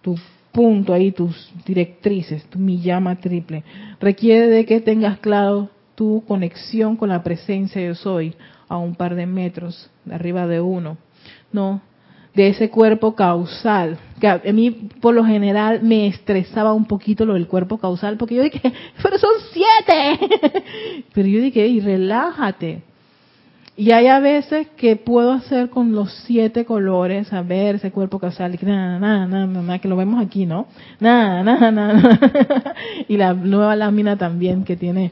tu punto ahí, tus directrices, tu mi llama triple, requiere de que tengas claro tu conexión con la presencia yo soy a un par de metros de arriba de uno, no, de ese cuerpo causal. Que a mí, por lo general, me estresaba un poquito lo del cuerpo causal, porque yo dije, pero son siete. pero yo dije, y relájate. Y hay a veces que puedo hacer con los siete colores, a ver ese cuerpo causal, y nada, nada, nada, nada, que lo vemos aquí, ¿no? Nada, nada, nada. y la nueva lámina también que tiene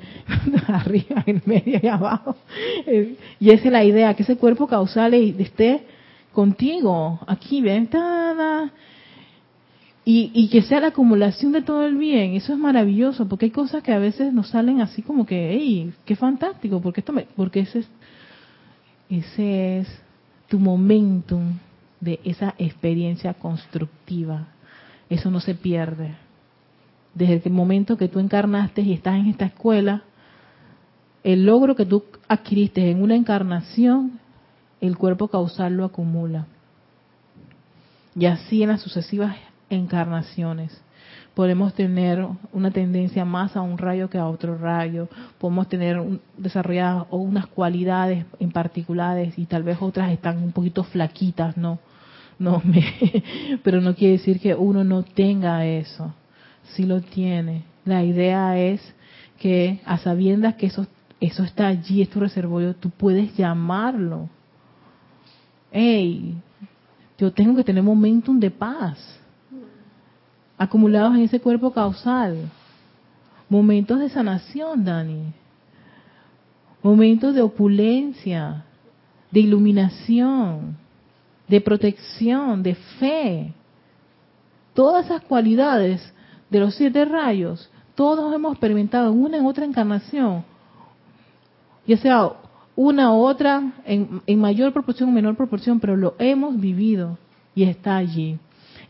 arriba, en medio y abajo. Y esa es la idea, que ese cuerpo causal esté contigo, aquí, ven, y, y, que sea la acumulación de todo el bien, eso es maravilloso, porque hay cosas que a veces nos salen así como que, hey, qué fantástico, porque esto me, porque ese es, ese es tu momentum de esa experiencia constructiva, eso no se pierde. Desde el momento que tú encarnaste y estás en esta escuela, el logro que tú adquiriste en una encarnación el cuerpo causal lo acumula. Y así en las sucesivas encarnaciones. Podemos tener una tendencia más a un rayo que a otro rayo. Podemos tener desarrolladas unas cualidades en particulares y tal vez otras están un poquito flaquitas, ¿no? no me, pero no quiere decir que uno no tenga eso. Sí lo tiene. La idea es que a sabiendas que eso, eso está allí, es tu reservorio, tú puedes llamarlo hey, yo tengo que tener momentum de paz acumulados en ese cuerpo causal. Momentos de sanación, Dani. Momentos de opulencia, de iluminación, de protección, de fe. Todas esas cualidades de los siete rayos, todos hemos experimentado en una en otra encarnación. Ya sea una u otra en, mayor proporción o menor proporción, pero lo hemos vivido y está allí.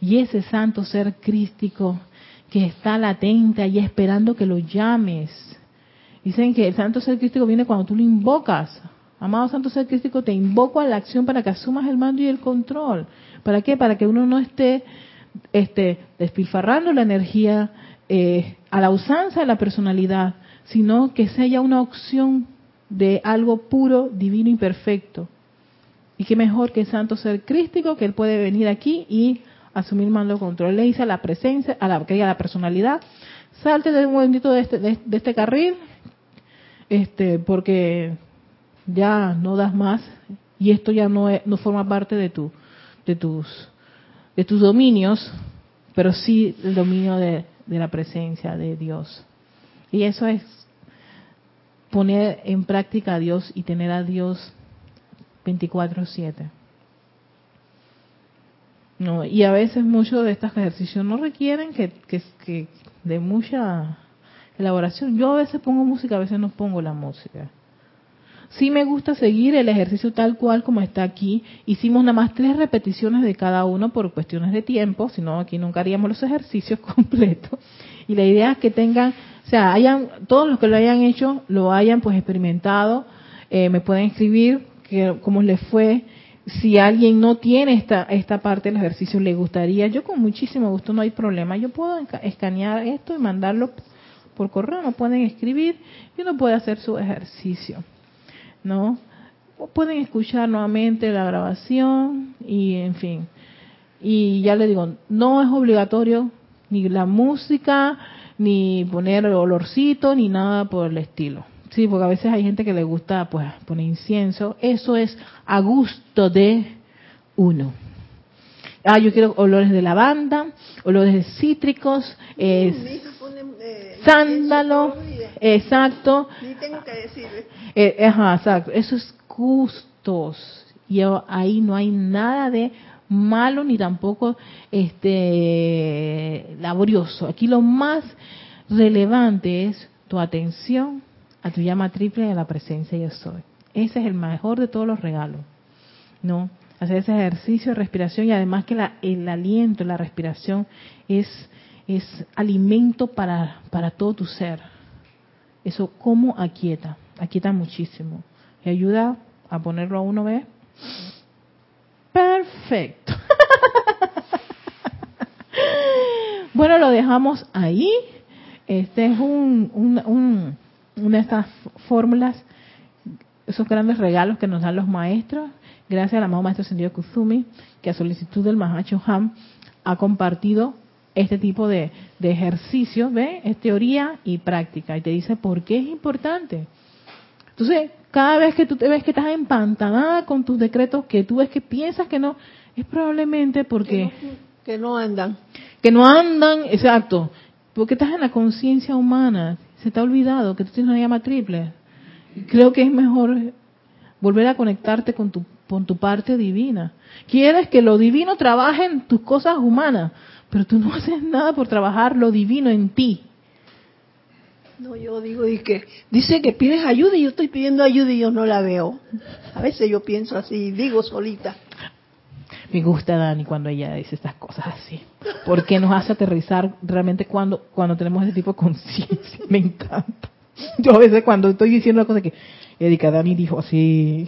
Y ese santo ser crístico que está latente allí esperando que lo llames. Dicen que el santo ser crístico viene cuando tú lo invocas. Amado santo ser crístico, te invoco a la acción para que asumas el mando y el control. ¿Para qué? Para que uno no esté este, despilfarrando la energía eh, a la usanza de la personalidad, sino que sea una opción de algo puro, divino y perfecto. Y qué mejor que el santo ser crístico, que él puede venir aquí y asumir mando control. Le dice a la presencia, a la, a la personalidad, salte de un momentito de este, de, este carril, este, porque ya no das más y esto ya no, no forma parte de tu, de tus, de tus dominios, pero sí el dominio de, de la presencia de Dios. Y eso es poner en práctica a Dios y tener a Dios 24/7. No, y a veces muchos de estos ejercicios no requieren que, que, de mucha elaboración. Yo a veces pongo música, a veces no pongo la música. Sí me gusta seguir el ejercicio tal cual como está aquí. Hicimos nada más tres repeticiones de cada uno por cuestiones de tiempo, si no aquí nunca haríamos los ejercicios completos. Y la idea es que tengan sea, hayan, todos los que lo hayan hecho, lo hayan pues experimentado, eh, me pueden escribir que, cómo les fue. Si alguien no tiene esta, esta parte del ejercicio, le gustaría, yo con muchísimo gusto, no hay problema. Yo puedo escanear esto y mandarlo por correo, no pueden escribir y uno puede hacer su ejercicio, ¿no? pueden escuchar nuevamente la grabación y en fin. Y ya le digo, no es obligatorio ni la música, ni poner olorcito, ni nada por el estilo. Sí, porque a veces hay gente que le gusta pues poner incienso. Eso es a gusto de uno. Ah, yo quiero olores de lavanda, olores de cítricos, eh, sándalo, exacto. Ni tengo que decir. Eh, ajá, exacto. Eso es gustos. Y ahí no hay nada de malo ni tampoco este laborioso. Aquí lo más relevante es tu atención a tu llama triple de la presencia yo soy. Ese es el mejor de todos los regalos. ¿No? Hacer ese ejercicio de respiración y además que la, el aliento, la respiración es es alimento para, para todo tu ser. Eso como aquieta, aquieta muchísimo. Y ayuda a ponerlo a uno, ¿ves? Perfecto. bueno, lo dejamos ahí. Este es un, un, una de estas fórmulas, esos grandes regalos que nos dan los maestros. Gracias al amado Maestro Sendido Kuzumi, que a solicitud del Mahacho Ham ha compartido este tipo de, de ejercicio, ¿ve? Es teoría y práctica. Y te dice por qué es importante. Entonces, cada vez que tú te ves que estás empantanada con tus decretos, que tú ves que piensas que no, es probablemente porque... Que no, andan. Que no andan, exacto. Porque estás en la conciencia humana. Se te ha olvidado que tú tienes una llama triple. Creo que es mejor volver a conectarte con tu, con tu parte divina. Quieres que lo divino trabaje en tus cosas humanas, pero tú no haces nada por trabajar lo divino en ti. No, yo digo y que dice que pides ayuda y yo estoy pidiendo ayuda y yo no la veo. A veces yo pienso así, digo solita. Me gusta Dani cuando ella dice estas cosas así, porque nos hace aterrizar realmente cuando cuando tenemos ese tipo de conciencia. Me encanta. Yo a veces cuando estoy diciendo la cosa que Erika Dani dijo así,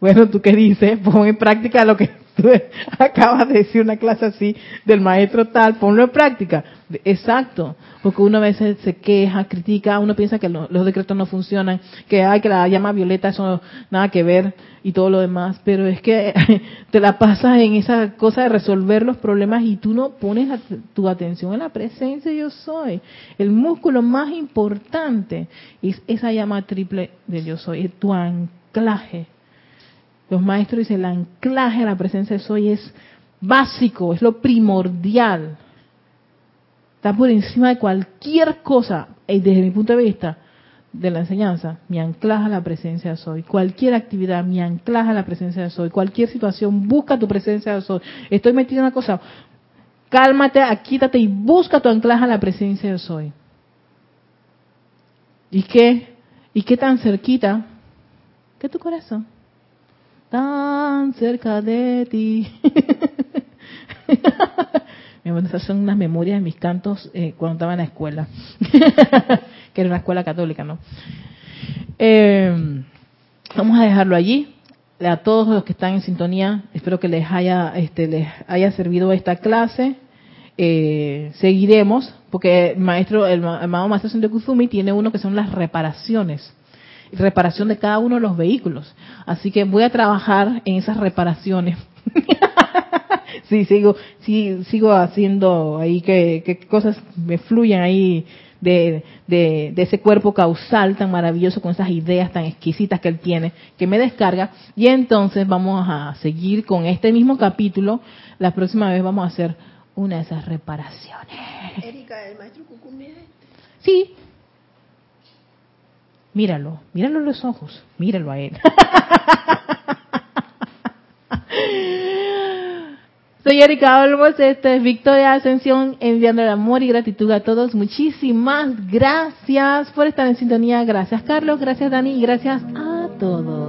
bueno, ¿tú qué dices? Pon en práctica lo que tú acabas de decir, una clase así del maestro tal, ponlo en práctica. Exacto, porque uno a veces se queja, critica, uno piensa que los decretos no funcionan, que hay que la llama violeta, eso nada que ver y todo lo demás, pero es que te la pasas en esa cosa de resolver los problemas y tú no pones tu atención en la presencia yo soy. El músculo más importante es esa llama triple de yo soy, es tu anclaje. Los maestros dicen, el anclaje a la presencia de soy es básico, es lo primordial está por encima de cualquier cosa, y desde mi punto de vista de la enseñanza, mi anclaje a la presencia de soy. Cualquier actividad, mi anclaje a la presencia de soy. Cualquier situación, busca tu presencia de soy. Estoy metido en una cosa, cálmate, quítate y busca tu anclaje a la presencia de soy. ¿Y qué? ¿Y qué tan cerquita? ¿Qué tu corazón? Tan cerca de ti. Esas son unas memorias de mis cantos eh, cuando estaba en la escuela, que era una escuela católica, ¿no? Eh, vamos a dejarlo allí. A todos los que están en sintonía, espero que les haya, este, les haya servido esta clase. Eh, seguiremos, porque el maestro, el, amado maestro de Kuzumi tiene uno que son las reparaciones reparación de cada uno de los vehículos. Así que voy a trabajar en esas reparaciones sí, sigo, sí, sigo haciendo ahí que, cosas me fluyan ahí de, de, ese cuerpo causal tan maravilloso con esas ideas tan exquisitas que él tiene, que me descarga. Y entonces vamos a seguir con este mismo capítulo. La próxima vez vamos a hacer una de esas reparaciones. Erika, el maestro este. Sí. Míralo, míralo en los ojos, míralo a él. Soy Erika Olmos, esta es Victoria Ascensión, enviando el amor y gratitud a todos. Muchísimas gracias por estar en sintonía. Gracias Carlos, gracias Dani y gracias a todos.